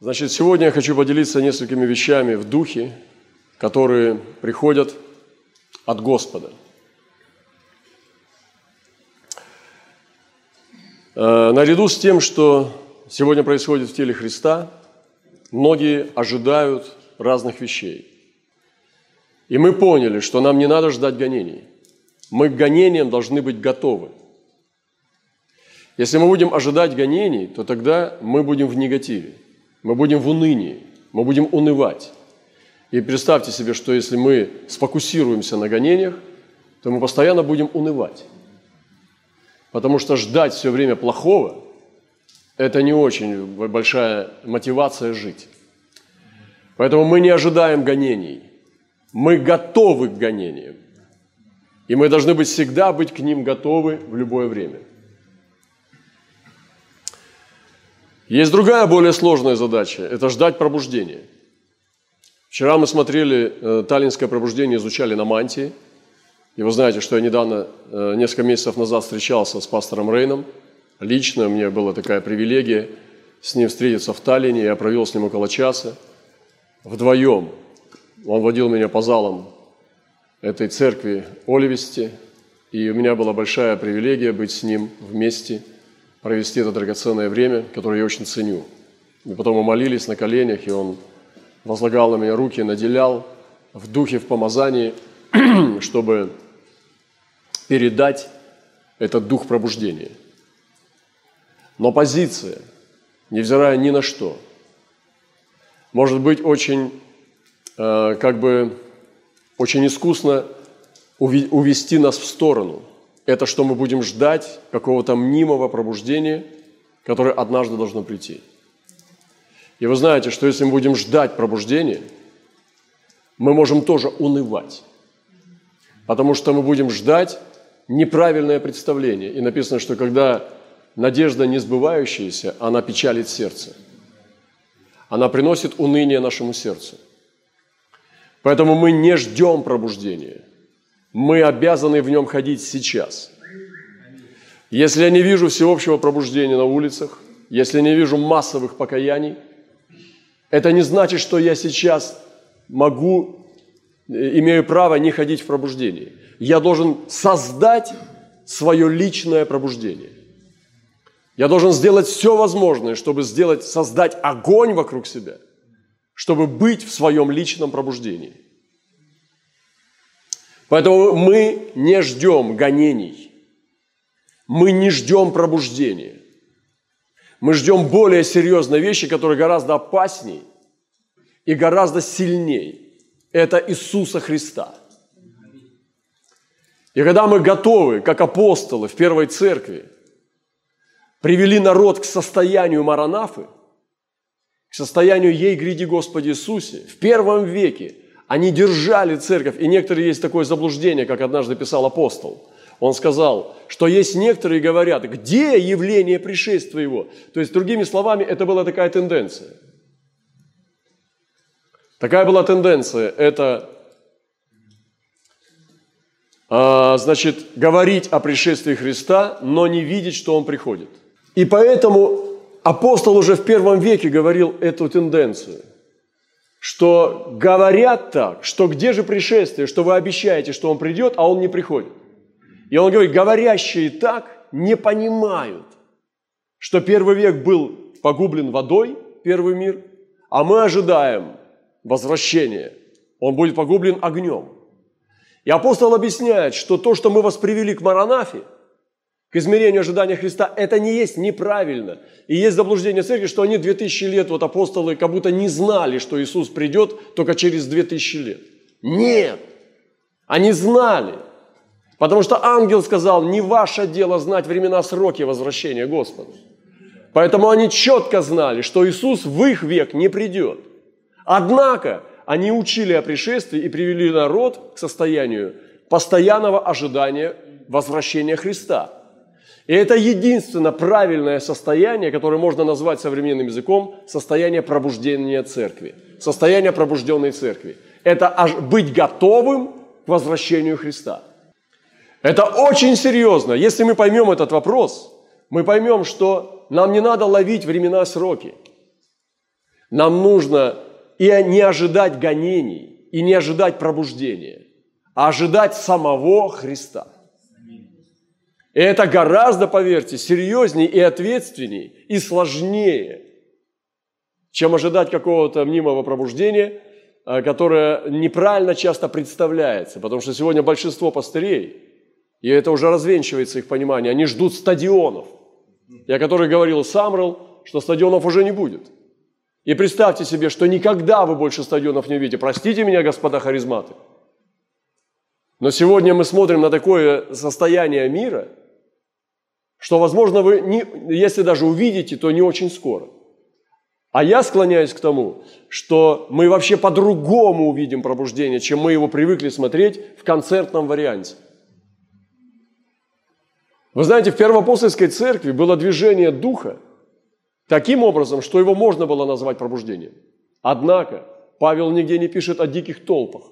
Значит, сегодня я хочу поделиться несколькими вещами в духе, которые приходят от Господа. Э, наряду с тем, что сегодня происходит в теле Христа, многие ожидают разных вещей. И мы поняли, что нам не надо ждать гонений. Мы к гонениям должны быть готовы. Если мы будем ожидать гонений, то тогда мы будем в негативе – мы будем в унынии, мы будем унывать. И представьте себе, что если мы сфокусируемся на гонениях, то мы постоянно будем унывать. Потому что ждать все время плохого – это не очень большая мотивация жить. Поэтому мы не ожидаем гонений. Мы готовы к гонениям. И мы должны быть всегда быть к ним готовы в любое время. Есть другая, более сложная задача – это ждать пробуждения. Вчера мы смотрели э, Таллинское пробуждение, изучали на мантии. И вы знаете, что я недавно, э, несколько месяцев назад встречался с пастором Рейном. Лично меня была такая привилегия с ним встретиться в Таллине. Я провел с ним около часа вдвоем. Он водил меня по залам этой церкви Оливести. И у меня была большая привилегия быть с ним вместе – провести это драгоценное время, которое я очень ценю. И потом мы молились на коленях, и он возлагал на меня руки, наделял в духе, в помазании, чтобы передать этот дух пробуждения. Но позиция, невзирая ни на что, может быть очень, э, как бы, очень искусно увести нас в сторону – это что мы будем ждать какого-то мнимого пробуждения, которое однажды должно прийти. И вы знаете, что если мы будем ждать пробуждения, мы можем тоже унывать, потому что мы будем ждать неправильное представление. И написано, что когда надежда не сбывающаяся, она печалит сердце. Она приносит уныние нашему сердцу. Поэтому мы не ждем пробуждения – мы обязаны в нем ходить сейчас. Если я не вижу всеобщего пробуждения на улицах, если не вижу массовых покаяний, это не значит, что я сейчас могу, э, имею право не ходить в пробуждение. Я должен создать свое личное пробуждение. Я должен сделать все возможное, чтобы сделать, создать огонь вокруг себя, чтобы быть в своем личном пробуждении – Поэтому мы не ждем гонений, мы не ждем пробуждения. Мы ждем более серьезной вещи, которые гораздо опаснее и гораздо сильнее. Это Иисуса Христа. И когда мы готовы, как апостолы в первой церкви, привели народ к состоянию Маранафы, к состоянию «Ей гряди Господи Иисусе», в первом веке – они держали церковь, и некоторые есть такое заблуждение, как однажды писал апостол. Он сказал, что есть некоторые говорят, где явление пришествия его? То есть, другими словами, это была такая тенденция. Такая была тенденция, это, а, значит, говорить о пришествии Христа, но не видеть, что Он приходит. И поэтому апостол уже в первом веке говорил эту тенденцию – что говорят так, что где же пришествие, что вы обещаете, что он придет, а он не приходит. И он говорит, говорящие так не понимают, что первый век был погублен водой, первый мир, а мы ожидаем возвращения. Он будет погублен огнем. И апостол объясняет, что то, что мы вас привели к Маранафе – к измерению ожидания Христа, это не есть неправильно. И есть заблуждение церкви, что они 2000 лет, вот апостолы, как будто не знали, что Иисус придет только через 2000 лет. Нет, они знали. Потому что ангел сказал, не ваше дело знать времена, сроки возвращения Господа. Поэтому они четко знали, что Иисус в их век не придет. Однако они учили о пришествии и привели народ к состоянию постоянного ожидания возвращения Христа – и это единственно правильное состояние, которое можно назвать современным языком состояние пробуждения церкви, состояние пробужденной церкви. Это быть готовым к возвращению Христа. Это очень серьезно. Если мы поймем этот вопрос, мы поймем, что нам не надо ловить времена сроки. Нам нужно и не ожидать гонений, и не ожидать пробуждения, а ожидать самого Христа. И это гораздо, поверьте, серьезнее и ответственнее, и сложнее, чем ожидать какого-то мнимого пробуждения, а, которое неправильно часто представляется, потому что сегодня большинство пастырей, и это уже развенчивается их понимание, они ждут стадионов. Я который говорил Самрел, что стадионов уже не будет – и представьте себе, что никогда вы больше стадионов не увидите. Простите меня, господа харизматы. Но сегодня мы смотрим на такое состояние мира, что, возможно, вы, не, если даже увидите, то не очень скоро. А я склоняюсь к тому, что мы вообще по-другому увидим пробуждение, чем мы его привыкли смотреть в концертном варианте. Вы знаете, в Первоапостольской церкви было движение Духа – таким образом, что его можно было назвать пробуждением. Однако Павел нигде не пишет о диких толпах.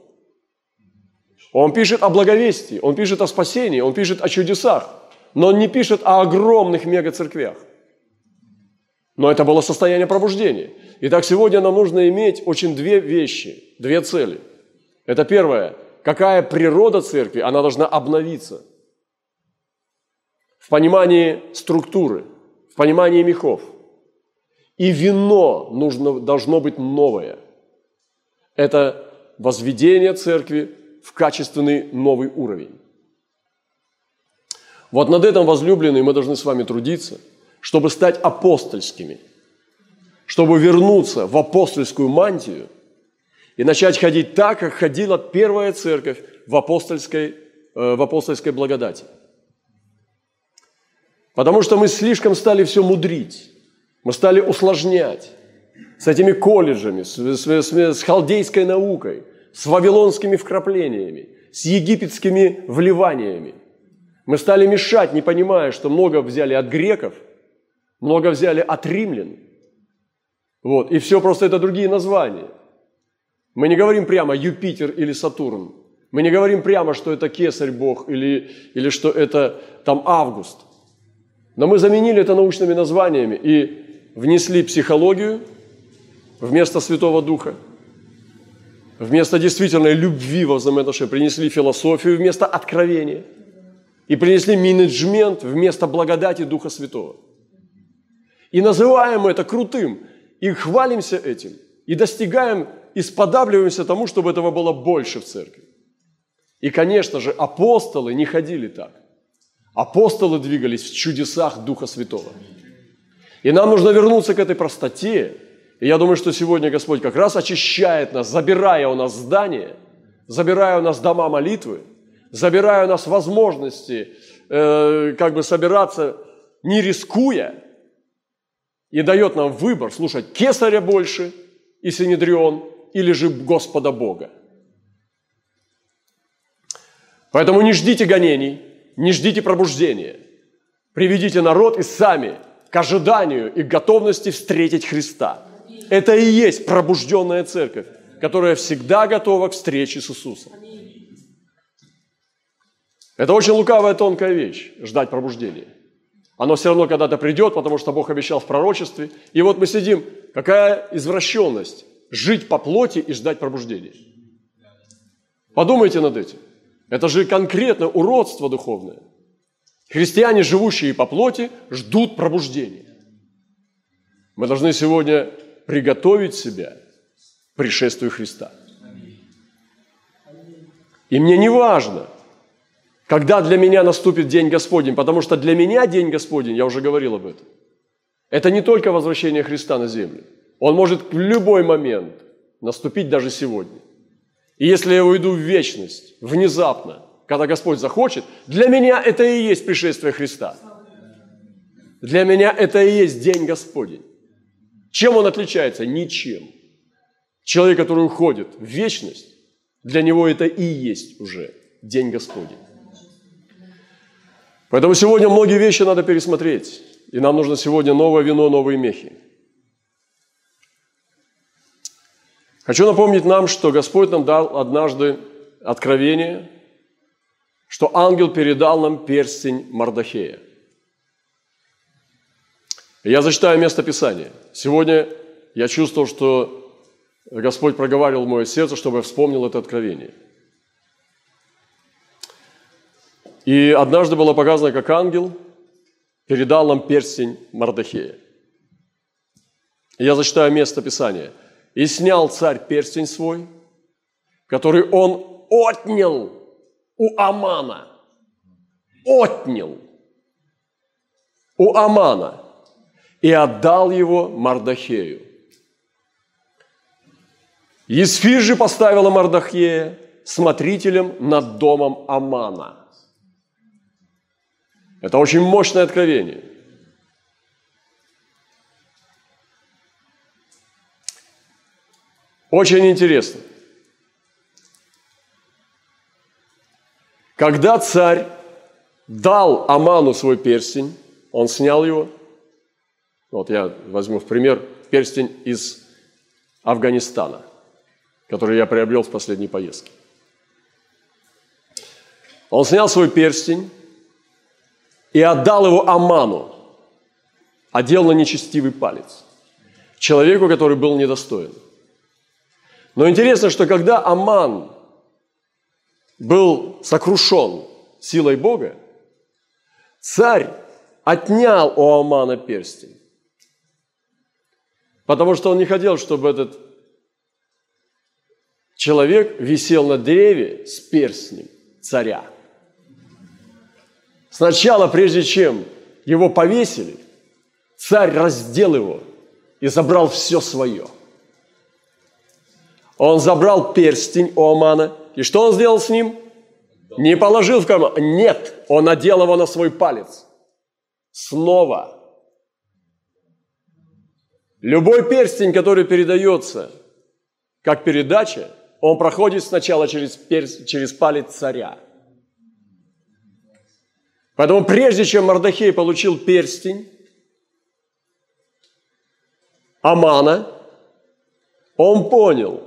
Он пишет о благовестии, он пишет о спасении, он пишет о чудесах, но он не пишет о огромных мегацерквях. Но это было состояние пробуждения. Итак, сегодня нам нужно иметь очень две вещи, две цели. Это первое. Какая природа церкви? Она должна обновиться. В понимании структуры, в понимании мехов – и вино нужно, должно быть новое. Это возведение церкви в качественный новый уровень. Вот над этим, возлюбленные, мы должны с вами трудиться, чтобы стать апостольскими, чтобы вернуться в апостольскую мантию и начать ходить так, как ходила первая церковь в апостольской, э, в апостольской благодати. Потому что мы слишком стали все мудрить. Мы стали усложнять с этими колледжами, с, с, с, с халдейской наукой, с вавилонскими вкраплениями, с египетскими вливаниями. Мы стали мешать, не понимая, что много взяли от греков, много взяли от римлян. Вот, и все просто это другие названия. Мы не говорим прямо Юпитер или Сатурн. Мы не говорим прямо, что это кесарь Бог или, или что это там Август. Но мы заменили это научными названиями и внесли психологию вместо Святого Духа, вместо действительной любви во взаимоотношениях принесли философию вместо откровения и принесли менеджмент вместо благодати Духа Святого. И называем это крутым, и хвалимся этим, и достигаем, и сподабливаемся тому, чтобы этого было больше в церкви. И, конечно же, апостолы не ходили так. Апостолы двигались в чудесах Духа Святого – и нам нужно вернуться к этой простоте. И я думаю, что сегодня Господь как раз очищает нас, забирая у нас здание, забирая у нас дома молитвы, забирая у нас возможности э, как бы собираться, не рискуя, и дает нам выбор слушать кесаря больше и Синедрион, или же Господа Бога. Поэтому не ждите гонений, не ждите пробуждения. Приведите народ и сами к ожиданию и готовности встретить Христа. Это и есть пробужденная церковь, которая всегда готова к встрече с Иисусом. Это очень лукавая тонкая вещь – ждать пробуждения. Оно все равно когда-то придет, потому что Бог обещал в пророчестве. И вот мы сидим, какая извращенность – жить по плоти и ждать пробуждения. Подумайте над этим. Это же конкретно уродство духовное – Христиане, живущие по плоти, ждут пробуждения. Мы должны сегодня приготовить себя к пришествию Христа. И мне не важно, когда для меня наступит День Господень, потому что для меня День Господень, я уже говорил об этом, это не только возвращение Христа на землю. Он может в любой момент наступить даже сегодня. И если я уйду в вечность, внезапно, когда Господь захочет, для меня это и есть пришествие Христа. Для меня это и есть День Господень. Чем он отличается? Ничем. Человек, который уходит в вечность, для него это и есть уже День Господень. Поэтому сегодня многие вещи надо пересмотреть. И нам нужно сегодня новое вино, новые мехи. Хочу напомнить нам, что Господь нам дал однажды откровение, что ангел передал нам перстень Мардахея. Я зачитаю место Писания. Сегодня я чувствовал, что Господь проговаривал мое сердце, чтобы я вспомнил это откровение. И однажды было показано, как ангел передал нам перстень Мардахея. Я зачитаю место Писания. «И снял царь перстень свой, который он отнял у Амана». Отнял у Амана и отдал его Мардахею. Есфир же поставила Мардахея смотрителем над домом Амана. Это очень мощное откровение. Очень интересно. Когда царь дал Аману свой перстень, он снял его. Вот я возьму в пример перстень из Афганистана, который я приобрел в последней поездке. Он снял свой перстень и отдал его Аману, одел на нечестивый палец, человеку, который был недостоин. Но интересно, что когда Аман был сокрушен силой Бога, царь отнял у Амана перстень. Потому что он не хотел, чтобы этот человек висел на дереве с перстнем царя. Сначала, прежде чем его повесили, царь раздел его и забрал все свое. Он забрал перстень у Амана, и что он сделал с ним? Не положил в карман. Нет, он надел его на свой палец снова. Любой перстень, который передается как передача, он проходит сначала через, перс, через палец царя. Поэтому прежде чем Мардахей получил перстень Амана, он понял,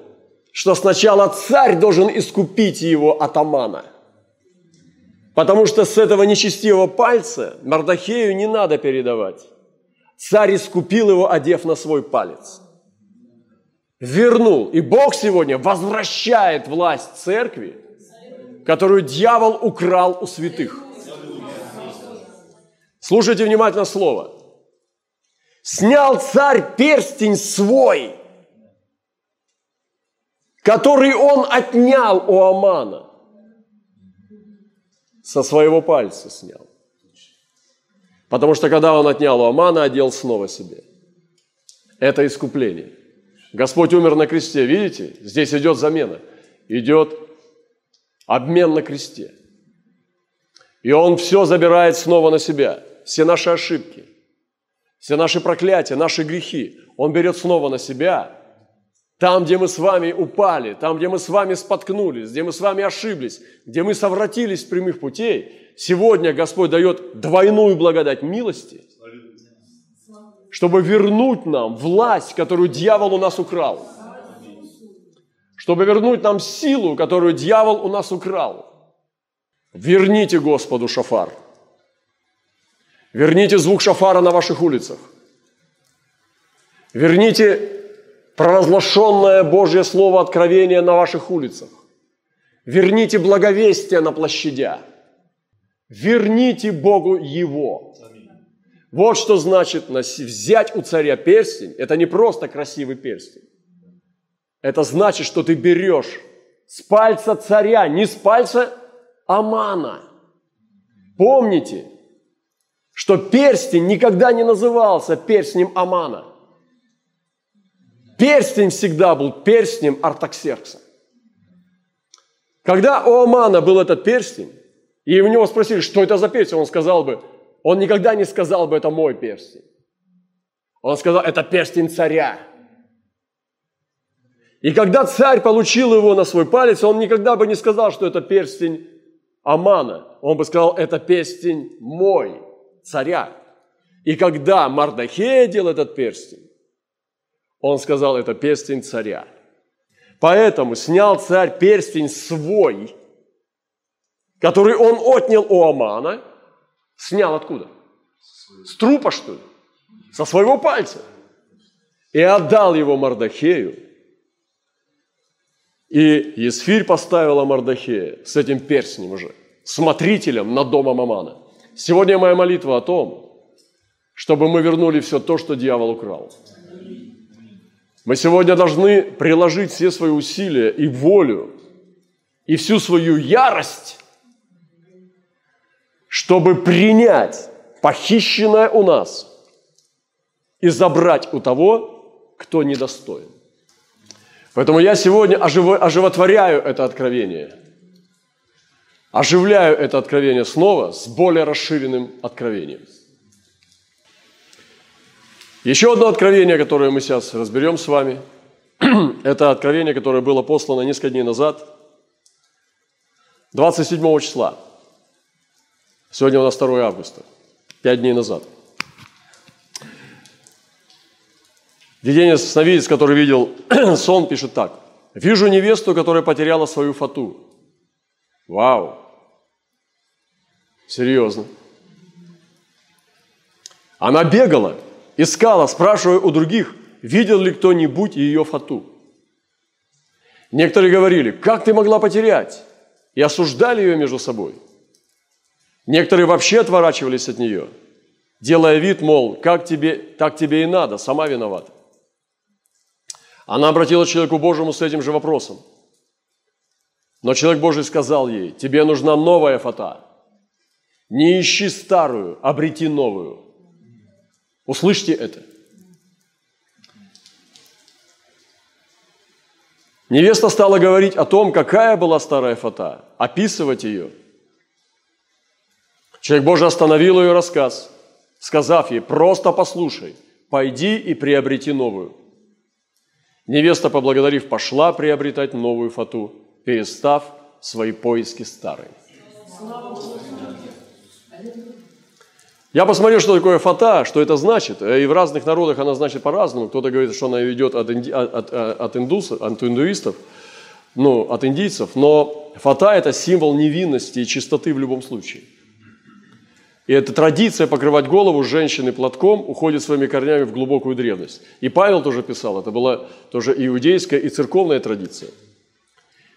что сначала царь должен искупить его от Амана – Потому что с этого нечестивого пальца Мардахею не надо передавать. Царь искупил его, одев на свой палец. Вернул. И Бог сегодня возвращает власть церкви, которую дьявол украл у святых. Слушайте внимательно слово. Снял царь перстень свой, который он отнял у Амана со своего пальца снял. Потому что когда он отнял у Амана, одел снова себе. Это искупление. Господь умер на кресте, видите? Здесь идет замена. Идет обмен на кресте. И Он все забирает снова на себя. Все наши ошибки, все наши проклятия, наши грехи. Он берет снова на себя там, где мы с вами упали, там, где мы с вами споткнулись, где мы с вами ошиблись, где мы совратились с прямых путей, сегодня Господь дает двойную благодать милости, чтобы вернуть нам власть, которую дьявол у нас украл. Чтобы вернуть нам силу, которую дьявол у нас украл. Верните Господу шафар. Верните звук шафара на ваших улицах. Верните провозглашенное Божье Слово откровения на ваших улицах. Верните благовестие на площадях. Верните Богу Его. Вот что значит взять у царя перстень. Это не просто красивый перстень. Это значит, что ты берешь с пальца царя, не с пальца Амана. Помните, что перстень никогда не назывался перстнем Амана. Перстень всегда был перстнем Артаксеркса. Когда у Амана был этот перстень, и у него спросили, что это за перстень, он сказал бы, он никогда не сказал бы, это мой перстень. Он сказал, это перстень царя. И когда царь получил его на свой палец, он никогда бы не сказал, что это перстень Амана. Он бы сказал, это перстень мой, царя. И когда Мардахей одел этот перстень, он сказал, это перстень царя. Поэтому снял царь перстень свой, который он отнял у Амана. Снял откуда? С трупа, что ли? Со своего пальца. и отдал его Мардахею. И Есфирь поставила Мардахея с этим перстнем уже, смотрителем над домом Амана. Сегодня моя молитва о том, чтобы мы вернули все то, что дьявол украл. Мы сегодня должны приложить все свои усилия и волю, и всю свою ярость, чтобы принять похищенное у нас и забрать у того, кто недостоин. Поэтому я сегодня оживотворяю это откровение, оживляю это откровение снова с более расширенным откровением. Еще одно откровение, которое мы сейчас разберем с вами, это откровение, которое было послано несколько дней назад, 27 числа. Сегодня у нас 2 августа, 5 дней назад – Видение сновидец, который видел сон, пишет так. «Вижу невесту, которая потеряла свою фату». Вау! Серьезно. Она бегала, искала, спрашивая у других, видел ли кто-нибудь ее фату. Некоторые говорили, как ты могла потерять? И осуждали ее между собой. Некоторые вообще отворачивались от нее, делая вид, мол, как тебе, так тебе и надо, сама виновата. Она обратилась к человеку Божьему с этим же вопросом. Но человек Божий сказал ей, тебе нужна новая фата. Не ищи старую, обрети новую. Услышьте это. Невеста стала говорить о том, какая была старая фата, описывать ее. Человек Божий остановил ее рассказ, сказав ей, просто послушай, пойди и приобрети новую. Невеста, поблагодарив, пошла приобретать новую фату, перестав свои поиски старой. Я посмотрел, что такое фата, что это значит. И в разных народах она значит по-разному. Кто-то говорит, что она идет от, инди... от, от, индусов, от индуистов, ну, от индийцев. Но фата – это символ невинности и чистоты в любом случае – и эта традиция покрывать голову женщины платком уходит своими корнями в глубокую древность. И Павел тоже писал, это была тоже иудейская и церковная традиция.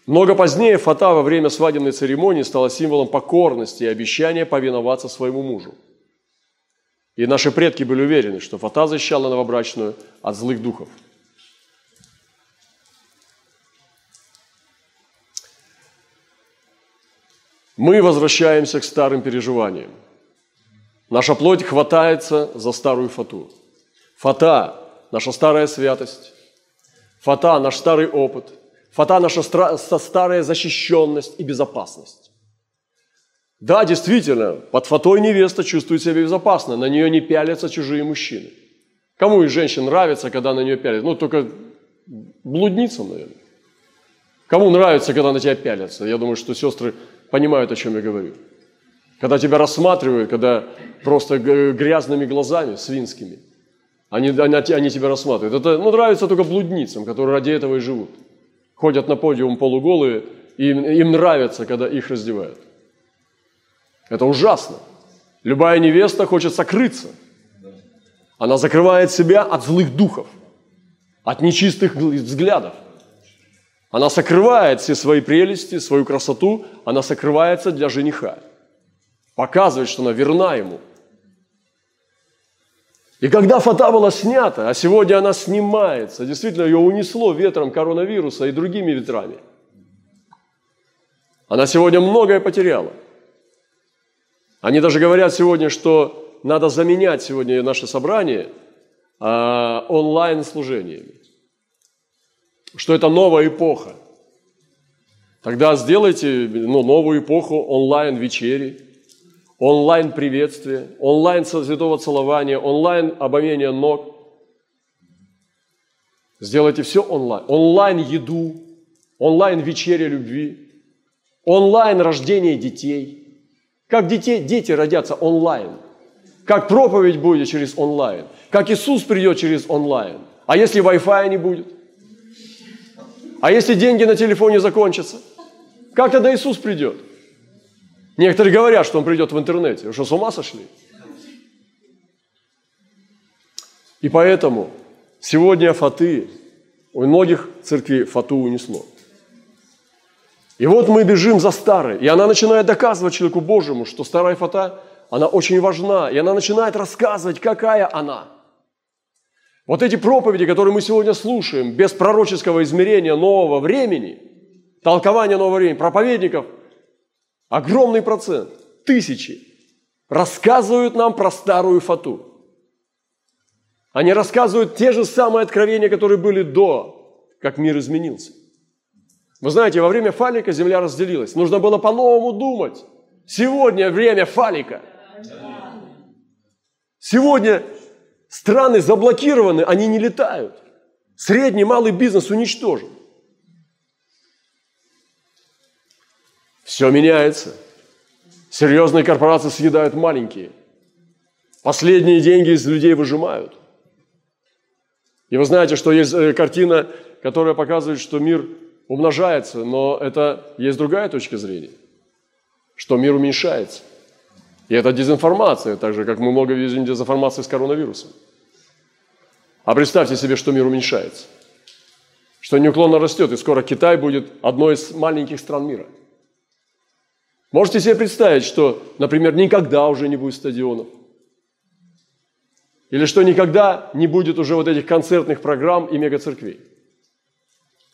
Много позднее фата во время свадебной церемонии стала символом покорности и обещания повиноваться своему мужу. И наши предки были уверены, что фата защищала новобрачную от злых духов. Мы возвращаемся к старым переживаниям. Наша плоть хватается за старую фату. Фата – наша старая святость. Фата – наш старый опыт. Фата – наша старая защищенность и безопасность. Да, действительно, под фатой невеста чувствует себя безопасно, на нее не пялятся чужие мужчины. Кому из женщин нравится, когда на нее пялятся? Ну, только блудницам, наверное. Кому нравится, когда на тебя пялятся? Я думаю, что сестры понимают, о чем я говорю. Когда тебя рассматривают, когда просто грязными глазами, свинскими, они, они, они тебя рассматривают. Это ну, нравится только блудницам, которые ради этого и живут. Ходят на подиум полуголые, и им, им нравится, когда их раздевают. Это ужасно. Любая невеста хочет сокрыться. Она закрывает себя от злых духов, от нечистых взглядов. Она сокрывает все свои прелести, свою красоту, она сокрывается для жениха показывает, что она верна ему. И когда фата была снята, а сегодня она снимается, действительно ее унесло ветром коронавируса и другими ветрами. Она сегодня многое потеряла. Они даже говорят сегодня, что надо заменять сегодня наше собрание а, онлайн-служениями. Что это новая эпоха. Тогда сделайте ну, новую эпоху онлайн-вечери, онлайн приветствие, онлайн святого целования, онлайн обомения ног. Сделайте все онлайн. Онлайн еду, онлайн вечеря любви, онлайн рождение детей. Как детей, дети родятся онлайн. Как проповедь будет через онлайн. Как Иисус придет через онлайн. А если Wi-Fi не будет? А если деньги на телефоне закончатся? Как тогда Иисус придет? Некоторые говорят, что он придет в интернете. Вы что, с ума сошли? И поэтому Сегодня фаты, у многих церквей фату унесло. И вот мы бежим за старой, и она начинает доказывать человеку Божьему, что старая фата, она очень важна, и она начинает рассказывать, какая она. Вот эти проповеди, которые мы сегодня слушаем, без пророческого измерения нового времени, толкования нового времени, проповедников, огромный процент, тысячи, рассказывают нам про старую фату. Они рассказывают те же самые откровения, которые были до, как мир изменился. Вы знаете, во время фалика земля разделилась. Нужно было по-новому думать. Сегодня время фалика. Сегодня Страны заблокированы, они не летают. Средний, малый бизнес уничтожен. Все меняется. Серьезные корпорации съедают маленькие. Последние деньги из людей выжимают. И вы знаете, что есть э, картина, которая показывает, что мир умножается, но это есть другая точка зрения, что мир уменьшается. И это дезинформация, так же, как мы много видим дезинформации с коронавирусом. А представьте себе, что мир уменьшается, что неуклонно растет, и скоро Китай будет одной из маленьких стран мира. Можете себе представить, что, например, никогда уже не будет стадионов, или что никогда не будет уже вот этих концертных программ и мегацерквей.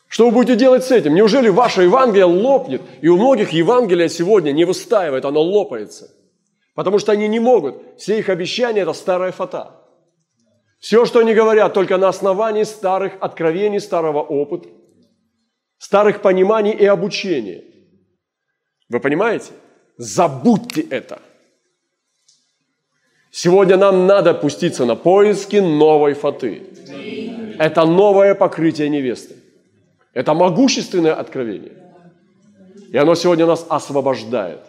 Что вы будете делать с этим? Неужели ваше Евангелие лопнет? И у многих Евангелие сегодня не выстаивает, оно лопается. Потому что они не могут. Все их обещания – это старая фата. Все, что они говорят, только на основании старых откровений, старого опыта, старых пониманий и обучения. Вы понимаете? Забудьте это. Сегодня нам надо пуститься на поиски новой фаты. Это новое покрытие невесты. Это могущественное откровение. И оно сегодня нас освобождает.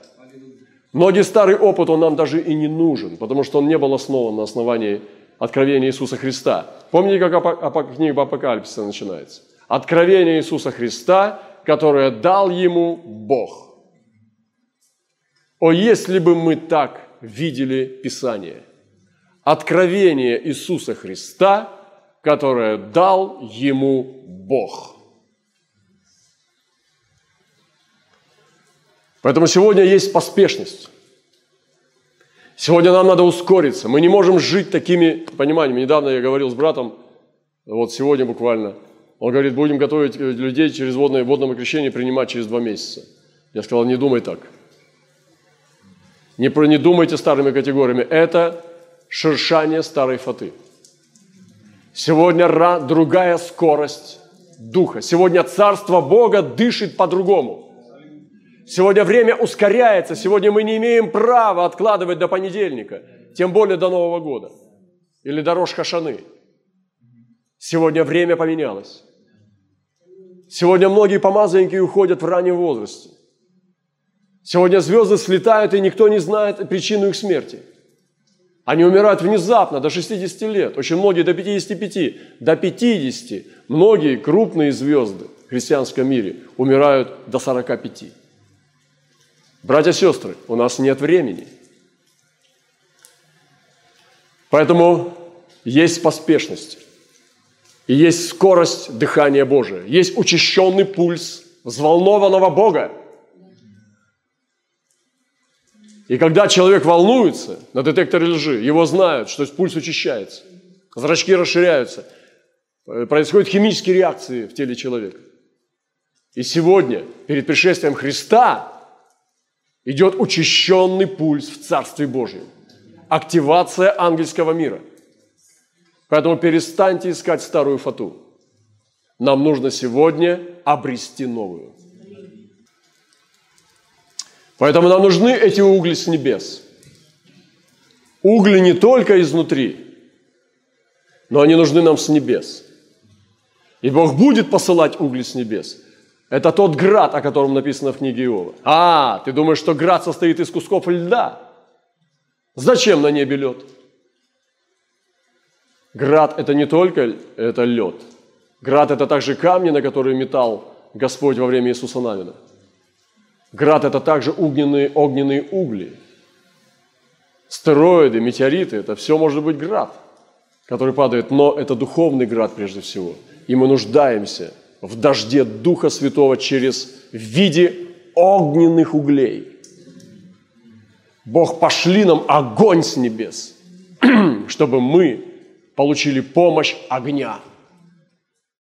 Многие старый опыт, он нам даже и не нужен, потому что он не был основан на основании откровение Иисуса Христа. Помните, как книга Апокалипсиса начинается? Откровение Иисуса Христа, которое дал ему Бог. О, если бы мы так видели Писание. Откровение Иисуса Христа, которое дал ему Бог. Поэтому сегодня есть поспешность. Сегодня нам надо ускориться. Мы не можем жить такими пониманиями. Недавно я говорил с братом, вот сегодня буквально, он говорит, будем готовить людей через водное, водное крещение принимать через два месяца. Я сказал, не думай так. Не, не думайте старыми категориями. Это шершание старой фаты. Сегодня другая скорость Духа. Сегодня Царство Бога дышит по-другому. Сегодня время ускоряется, сегодня мы не имеем права откладывать до понедельника, тем более до Нового года или до Рош Хашаны. Сегодня время поменялось. Сегодня многие помазанники уходят в раннем возрасте. Сегодня звезды слетают, и никто не знает причину их смерти. Они умирают внезапно, до 60 лет, очень многие до 55, до 50. Многие крупные звезды в христианском мире умирают до 45. Братья и сестры, у нас нет времени. Поэтому есть поспешность, и есть скорость дыхания Божия, есть учащенный пульс взволнованного Бога. И когда человек волнуется на детекторе лжи, его знают, что пульс учащается, зрачки расширяются, происходят химические реакции в теле человека. И сегодня, перед пришествием Христа, идет учащенный пульс в Царстве Божьем. Активация ангельского мира. Поэтому перестаньте искать старую фату. Нам нужно сегодня обрести новую. Поэтому нам нужны эти угли с небес. Угли не только изнутри, но они нужны нам с небес. И Бог будет посылать угли с небес – это тот град, о котором написано в книге Иова. А, ты думаешь, что град состоит из кусков льда? Зачем на небе лед? Град – это не только это лед. Град – это также камни, на которые метал Господь во время Иисуса Навина. Град – это также огненные, огненные угли. Стероиды, метеориты – это все может быть град, который падает, но это духовный град прежде всего. И мы нуждаемся в дожде Духа Святого через в виде огненных углей. Бог, пошли нам огонь с небес, чтобы мы получили помощь огня –